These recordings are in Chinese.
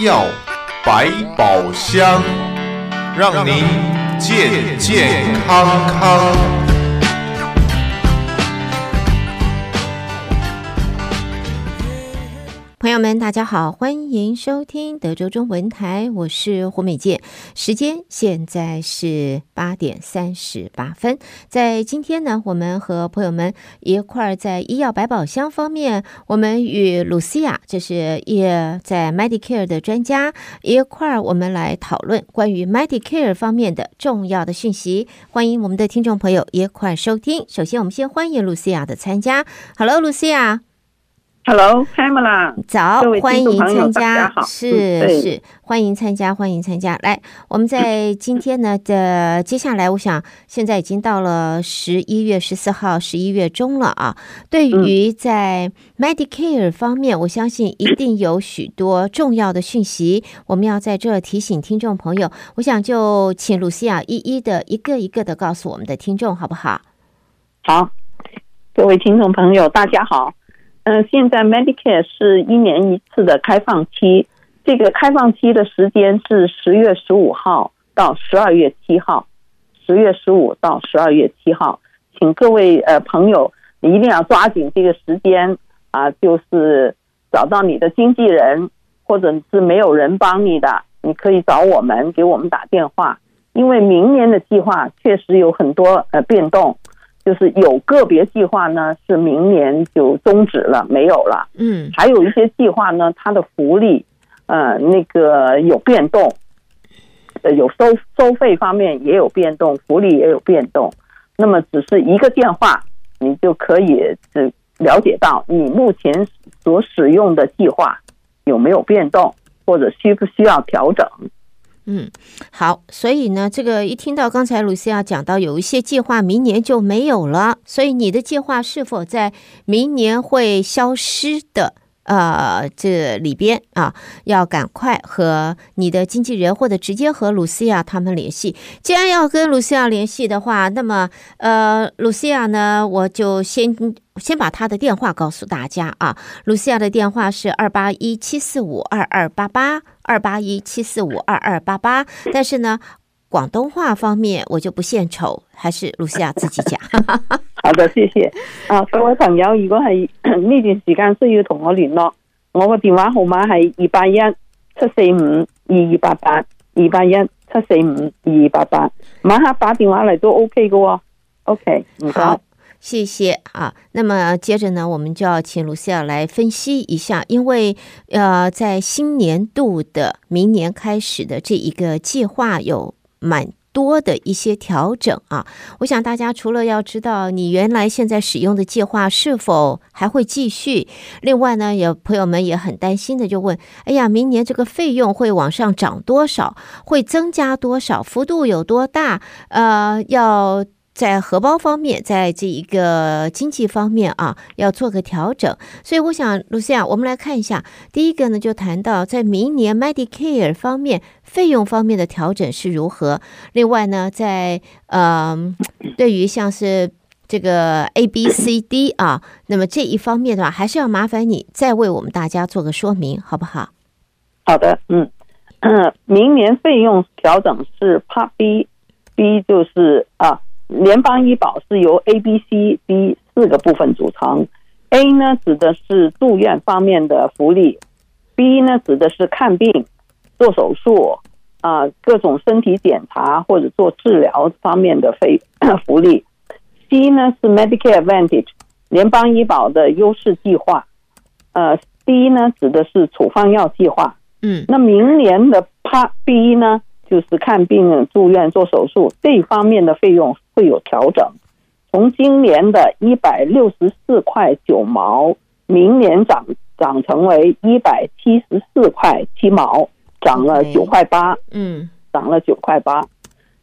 药百宝箱，让您健健康康。朋友们，大家好，欢迎收听德州中文台，我是胡美健。时间现在是八点三十八分。在今天呢，我们和朋友们一块儿在医药百宝箱方面，我们与露西亚，这是也在 Medicare 的专家一块儿，我们来讨论关于 Medicare 方面的重要的讯息。欢迎我们的听众朋友一块儿收听。首先，我们先欢迎露西亚的参加。Hello，露西亚。Hello，Pamela，早，欢迎参加，是、嗯、是，欢迎参加，欢迎参加。来，我们在今天呢的接下来，我想现在已经到了十一月十四号，十一月中了啊。对于在 Medicare 方面，我相信一定有许多重要的讯息，我们要在这儿提醒听众朋友。我想就请露西亚一一的一个一个的告诉我们的听众，好不好？好，各位听众朋友，大家好。嗯，现在 Medicare 是一年一次的开放期，这个开放期的时间是十月十五号到十二月七号，十月十五到十二月七号，请各位呃朋友一定要抓紧这个时间啊，就是找到你的经纪人，或者是没有人帮你的，你可以找我们，给我们打电话，因为明年的计划确实有很多呃变动。就是有个别计划呢，是明年就终止了，没有了。嗯，还有一些计划呢，它的福利，呃，那个有变动，呃，有收收费方面也有变动，福利也有变动。那么只是一个电话，你就可以只了解到你目前所使用的计划有没有变动，或者需不需要调整。嗯，好，所以呢，这个一听到刚才露西亚讲到有一些计划明年就没有了，所以你的计划是否在明年会消失的？呃，这里边啊，要赶快和你的经纪人或者直接和露西亚他们联系。既然要跟露西亚联系的话，那么呃，露西亚呢，我就先先把他的电话告诉大家啊。露西亚的电话是二八一七四五二二八八二八一七四五二二八八，但是呢，广东话方面我就不献丑，还是露西亚自己讲。好的，谢谢。啊，各位朋友，如果系 呢段时间需要同我联络，我个电话号码系二八一七四五二二八八，二八一七四五二二八八。晚黑打电话嚟都 OK 嘅，OK。好，谢谢啊。那么接着呢，我们就要请露西亚来分析一下，因为呃，在新年度的明年开始的这一个计划有蛮。多的一些调整啊，我想大家除了要知道你原来现在使用的计划是否还会继续，另外呢，有朋友们也很担心的就问：哎呀，明年这个费用会往上涨多少？会增加多少？幅度有多大？呃，要。在荷包方面，在这一个经济方面啊，要做个调整。所以我想，露西亚，我们来看一下。第一个呢，就谈到在明年 Medicare 方面费用方面的调整是如何。另外呢，在呃，对于像是这个 A、B、C、D 啊，那么这一方面的话，还是要麻烦你再为我们大家做个说明，好不好？好的，嗯，明年费用调整是 Part B，B 就是啊。联邦医保是由 A、B、C、D 四个部分组成。A 呢，指的是住院方面的福利；B 呢，指的是看病、做手术啊，各种身体检查或者做治疗方面的费 福利；C 呢是 Medicare Advantage 联邦医保的优势计划。呃，D 呢指的是处方药计划。嗯，那明年的 Part B 呢，就是看病、住院、做手术这一方面的费用。会有调整，从今年的一百六十四块九毛，明年涨涨成为一百七十四块七毛，涨了九块八，嗯，涨了九块八。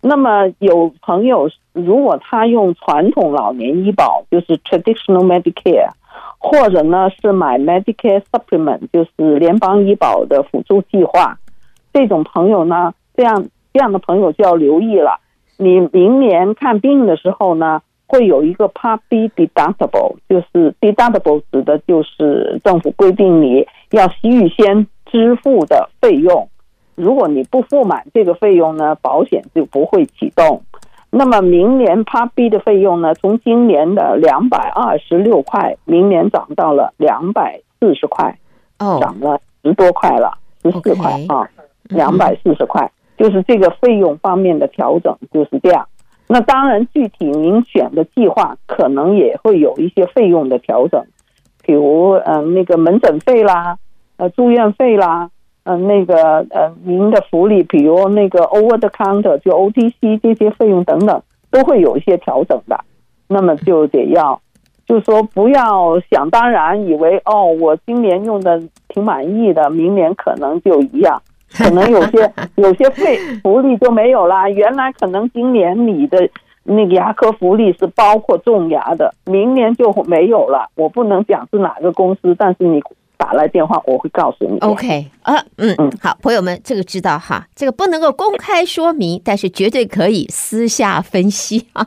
那么有朋友如果他用传统老年医保，就是 traditional Medicare，或者呢是买 Medicare Supplement，就是联邦医保的辅助计划，这种朋友呢，这样这样的朋友就要留意了。你明年看病的时候呢，会有一个 Part B deductible，就是 deductible 指的就是政府规定你要预先支付的费用。如果你不付满这个费用呢，保险就不会启动。那么明年 Part B 的费用呢，从今年的两百二十六块，明年涨到了两百四十块，哦，涨了十多块了，十四块啊，两百四十块，就是这个费用方面的调整就是这样。那当然，具体您选的计划可能也会有一些费用的调整，比如呃那个门诊费啦，呃住院费啦。呃，那个呃，您的福利，比如那个 over the counter 就 OTC 这些费用等等，都会有一些调整的。那么就得要，就说不要想当然，以为哦，我今年用的挺满意的，明年可能就一样，可能有些 有些费福利就没有了。原来可能今年你的那个牙科福利是包括种牙的，明年就没有了。我不能讲是哪个公司，但是你。打来电话，我会告诉你。OK，啊，嗯嗯，好，朋友们，这个知道哈，这个不能够公开说明，但是绝对可以私下分析啊，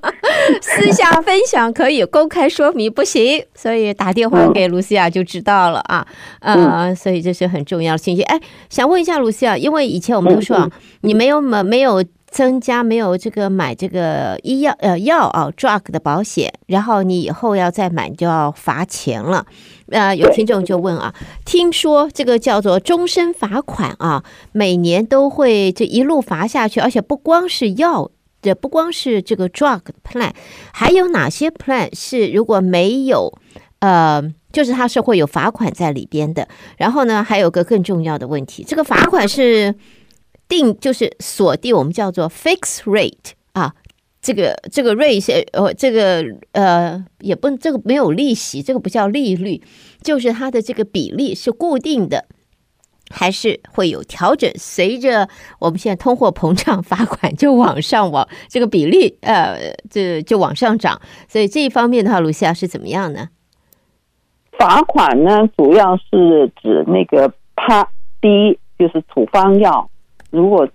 私下分享可以，公开说明不行，所以打电话给卢西亚就知道了啊，嗯，所以这是很重要的信息。哎，想问一下卢西亚，因为以前我们都说啊，你没有没没有。增加没有这个买这个医药呃药啊 drug 的保险，然后你以后要再买就要罚钱了。呃，有听众就问啊，听说这个叫做终身罚款啊，每年都会这一路罚下去，而且不光是药，这不光是这个 drug plan，还有哪些 plan 是如果没有呃，就是它是会有罚款在里边的。然后呢，还有个更重要的问题，这个罚款是。定就是锁定，我们叫做 fix rate 啊，这个这个 rate 是呃这个呃也不这个没有利息，这个不叫利率，就是它的这个比例是固定的，还是会有调整？随着我们现在通货膨胀，罚款就往上往这个比例呃这就往上涨，所以这一方面的话，卢西亚是怎么样呢？罚款呢，主要是指那个 Part D，就是处方药。如果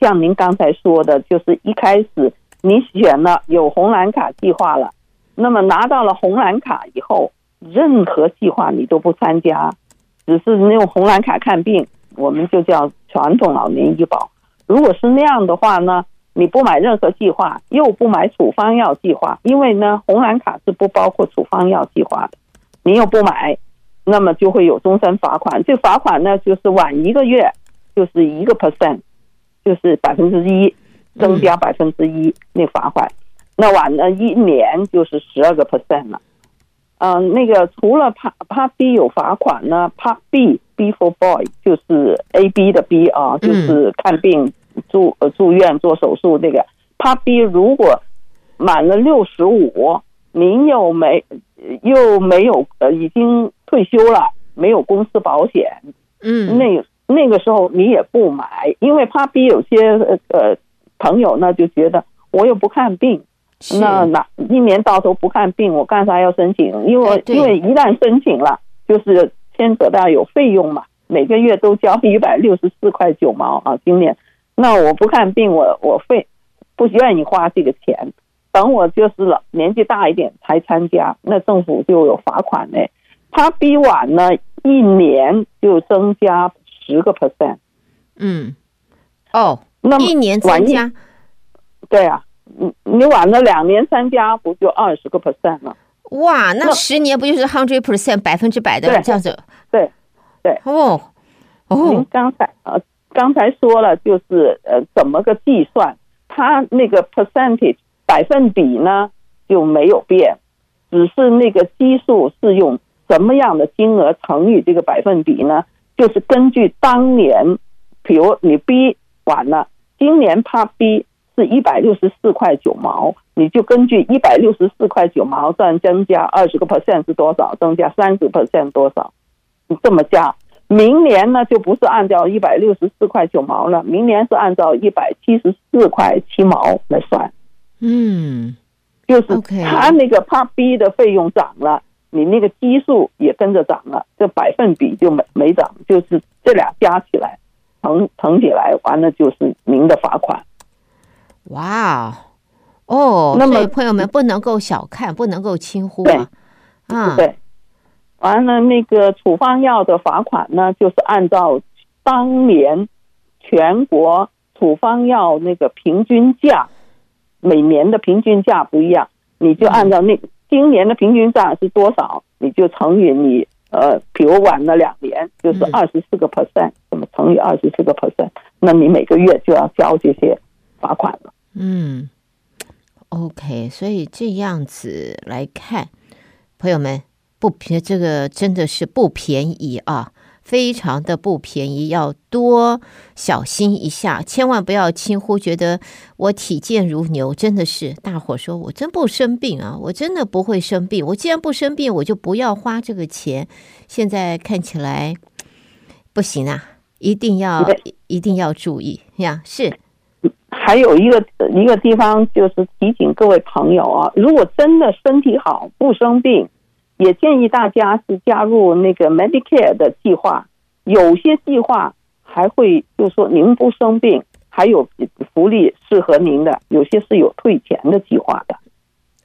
像您刚才说的，就是一开始你选了有红蓝卡计划了，那么拿到了红蓝卡以后，任何计划你都不参加，只是用红蓝卡看病，我们就叫传统老年医保。如果是那样的话呢，你不买任何计划，又不买处方药计划，因为呢红蓝卡是不包括处方药计划的，你又不买，那么就会有终身罚款。这罚款呢，就是晚一个月。就是一个 percent，就是百分之一增加百分之一那罚款，那晚了一年就是十二个 percent 了。嗯，那个除了 Part Part B 有罚款呢，Part B B for boy 就是 A B 的 B 啊，就是看病住呃住院做手术那个 Part B 如果满了六十五，您又没又没有呃已经退休了，没有公司保险，嗯，那。那个时候你也不买，因为怕逼有些呃朋友呢就觉得我又不看病，那那一年到头不看病，我干啥要申请？因为因为一旦申请了，就是牵扯到有费用嘛，每个月都交一百六十四块九毛啊。今年那我不看病，我我费不愿意花这个钱，等我就是了年纪大一点才参加，那政府就有罚款嘞。他逼晚呢，一年就增加。十个 percent，嗯，哦，那么一年增加，对啊，你你晚了两年参加，不就二十个 percent 了？哇，那十年不就是 hundred percent 百分之百的这样子？对对，对哦哦，您刚才呃刚才说了，就是呃怎么个计算？它那个 percentage 百分比呢就没有变，只是那个基数是用什么样的金额乘以这个百分比呢？就是根据当年，比如你 B 完了，今年 Part B 是一百六十四块九毛，你就根据一百六十四块九毛算增加二十个 percent 是多少？增加三十 percent 多少？你这么加，明年呢就不是按照一百六十四块九毛了，明年是按照一百七十四块七毛来算。嗯，就是他那个 Part B 的费用涨了。你那个基数也跟着涨了，这百分比就没没涨，就是这俩加起来，乘乘起来，完了就是您的罚款。哇哦，那么朋友们不能够小看，不能够轻忽啊！啊，对，完了那个处方药的罚款呢，就是按照当年全国处方药那个平均价，每年的平均价不一样，你就按照那今年的平均价是多少，你就乘以你呃，比如晚了两年，就是二十四个 percent，那么乘以二十四个 percent，那你每个月就要交这些罚款了。嗯，OK，所以这样子来看，朋友们不便，这个真的是不便宜啊。非常的不便宜，要多小心一下，千万不要轻忽。觉得我体健如牛，真的是大伙说我真不生病啊，我真的不会生病。我既然不生病，我就不要花这个钱。现在看起来不行啊，一定要一定要注意呀。是，还有一个一个地方就是提醒各位朋友啊，如果真的身体好，不生病。也建议大家是加入那个 Medicare 的计划，有些计划还会就是说您不生病，还有福利适合您的，有些是有退钱的计划的。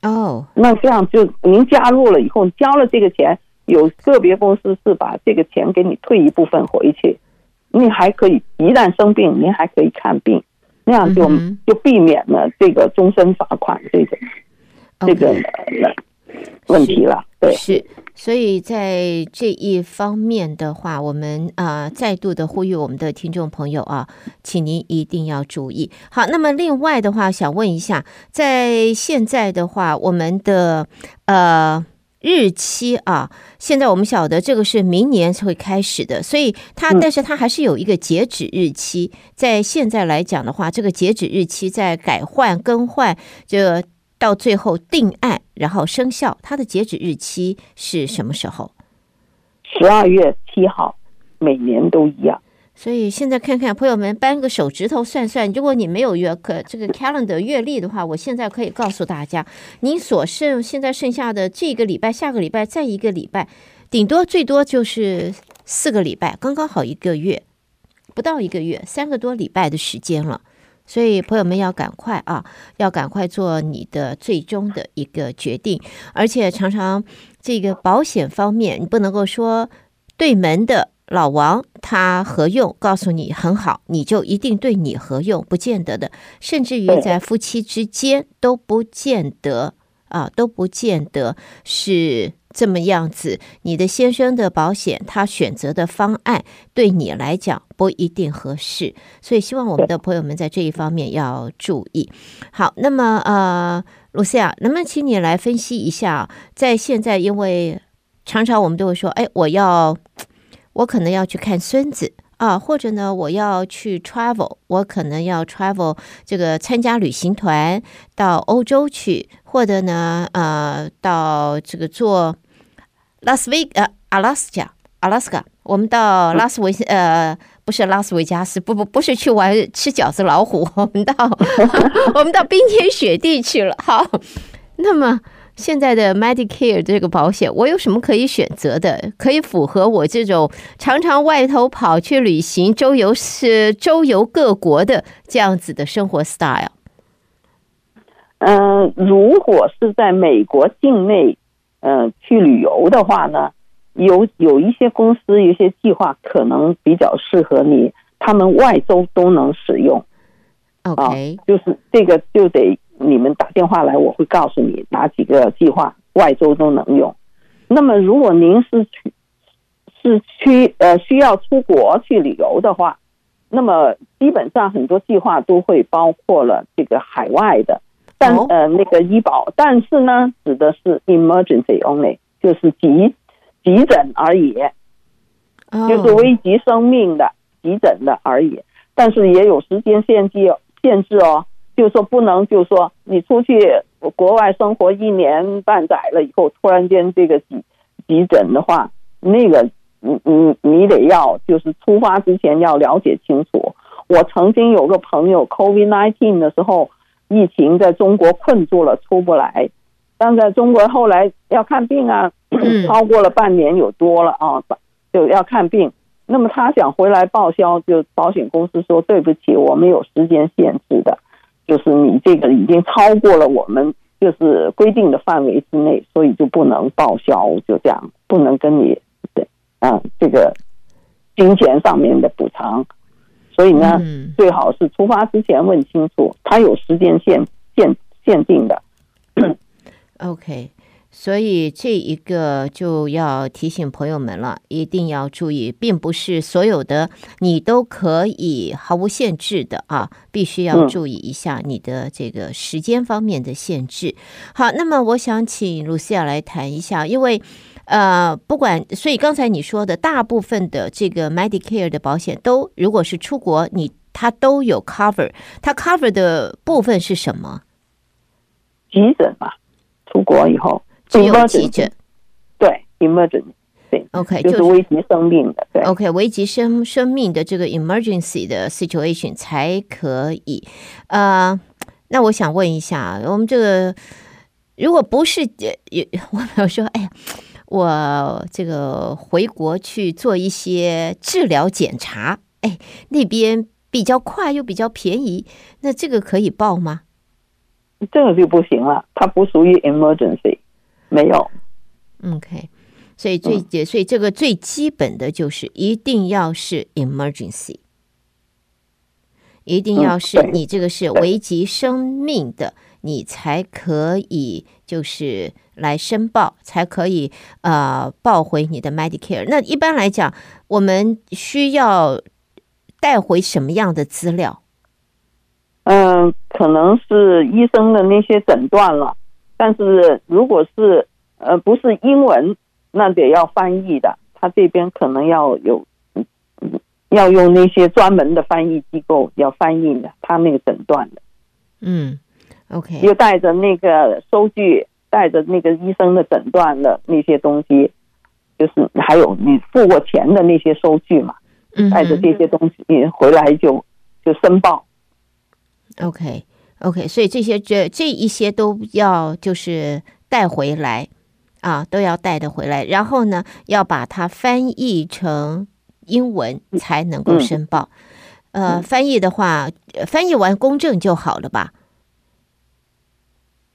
哦，那这样就您加入了以后，交了这个钱，有个别公司是把这个钱给你退一部分回去，你还可以一旦生病，您还可以看病，那样就就避免了这个终身罚款这个这个。问题了，对，是，所以在这一方面的话，我们啊、呃、再度的呼吁我们的听众朋友啊，请您一定要注意。好，那么另外的话，想问一下，在现在的话，我们的呃日期啊，现在我们晓得这个是明年会开始的，所以它，但是它还是有一个截止日期。在现在来讲的话，这个截止日期在改换更换这。到最后定案，然后生效，它的截止日期是什么时候？十二月七号，每年都一样。所以现在看看朋友们，扳个手指头算算，如果你没有月可这个 calendar 月历的话，我现在可以告诉大家，您所剩现在剩下的这个礼拜、下个礼拜、再一个礼拜，顶多最多就是四个礼拜，刚刚好一个月，不到一个月，三个多礼拜的时间了。所以，朋友们要赶快啊，要赶快做你的最终的一个决定。而且，常常这个保险方面，你不能够说对门的老王他何用，告诉你很好，你就一定对你何用，不见得的。甚至于在夫妻之间都不见得啊，都不见得是。这么样子，你的先生的保险，他选择的方案对你来讲不一定合适，所以希望我们的朋友们在这一方面要注意。好，那么呃，露西亚，能不能请你来分析一下，在现在，因为常常我们都会说，哎，我要，我可能要去看孙子啊，或者呢，我要去 travel，我可能要 travel 这个参加旅行团到欧洲去，或者呢，呃，到这个做。拉斯维呃，阿拉斯加，阿拉斯加，我们到拉斯维呃，不是拉斯维加斯，不不不是去玩吃饺子老虎，我们到 我们到冰天雪地去了。好，那么现在的 Medicare 这个保险，我有什么可以选择的？可以符合我这种常常外头跑去旅行、周游是周游各国的这样子的生活 style？嗯、呃，如果是在美国境内。呃，去旅游的话呢，有有一些公司，有一些计划可能比较适合你，他们外州都能使用。OK，啊，就是这个就得你们打电话来，我会告诉你哪几个计划外州都能用。那么，如果您是去是去呃需要出国去旅游的话，那么基本上很多计划都会包括了这个海外的。但呃，那个医保，但是呢，指的是 emergency only，就是急急诊而已，就是危及生命的急诊的而已。但是也有时间限制限制哦，就是说不能，就是说你出去国外生活一年半载了以后，突然间这个急急诊的话，那个你你你得要就是出发之前要了解清楚。我曾经有个朋友 COVID nineteen 的时候。疫情在中国困住了，出不来。但在中国后来要看病啊，超过了半年有多了啊，就要看病。那么他想回来报销，就保险公司说对不起，我们有时间限制的，就是你这个已经超过了我们就是规定的范围之内，所以就不能报销，就这样不能跟你对啊这个金钱上面的补偿。所以呢，嗯、最好是出发之前问清楚，他有时间限限限定的。OK。所以这一个就要提醒朋友们了，一定要注意，并不是所有的你都可以毫无限制的啊，必须要注意一下你的这个时间方面的限制。好，那么我想请露西亚来谈一下，因为呃，不管，所以刚才你说的大部分的这个 Medicare 的保险都，如果是出国，你它都有 cover，它 cover 的部分是什么？急诊吧，出国以后。只有急诊，对，emergency，对，OK，就是危及生命的，对，OK，危及生生命的这个 emergency 的 situation 才可以。呃，那我想问一下，我们这个如果不是，我比如说，哎呀，我这个回国去做一些治疗检查，哎，那边比较快又比较便宜，那这个可以报吗？这个就不行了，它不属于 emergency。没有，OK，所以最、嗯、所以这个最基本的就是一定要是 emergency，一定要是你这个是危及生命的，你才可以就是来申报，才可以呃报回你的 Medicare。那一般来讲，我们需要带回什么样的资料？嗯、呃，可能是医生的那些诊断了。但是如果是呃不是英文，那得要翻译的，他这边可能要有要用那些专门的翻译机构要翻译的，他那个诊断的，嗯，OK，又带着那个收据，带着那个医生的诊断的那些东西，就是还有你付过钱的那些收据嘛，带着这些东西回来就就申报，OK。OK，所以这些这这一些都要就是带回来啊，都要带的回来。然后呢，要把它翻译成英文才能够申报。呃，翻译的话，翻译完公证就好了吧？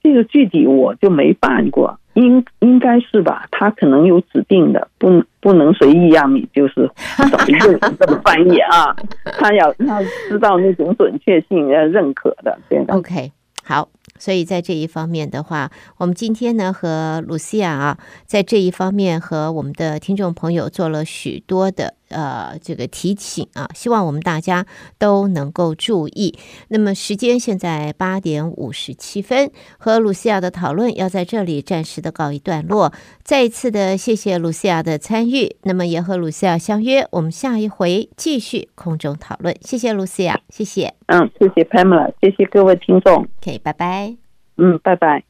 这个具体我就没办过。应应该是吧，他可能有指定的，不不能随意让你就是找一个人这么翻译啊，他要他知道那种准确性要认可的。OK，好。所以在这一方面的话，我们今天呢和露西亚啊，在这一方面和我们的听众朋友做了许多的呃这个提醒啊，希望我们大家都能够注意。那么时间现在八点五十七分，和露西亚的讨论要在这里暂时的告一段落。再一次的谢谢露西亚的参与，那么也和露西亚相约，我们下一回继续空中讨论。谢谢露西亚，谢谢。嗯，谢谢 Pamela，谢谢各位听众。OK，拜拜。嗯，拜拜。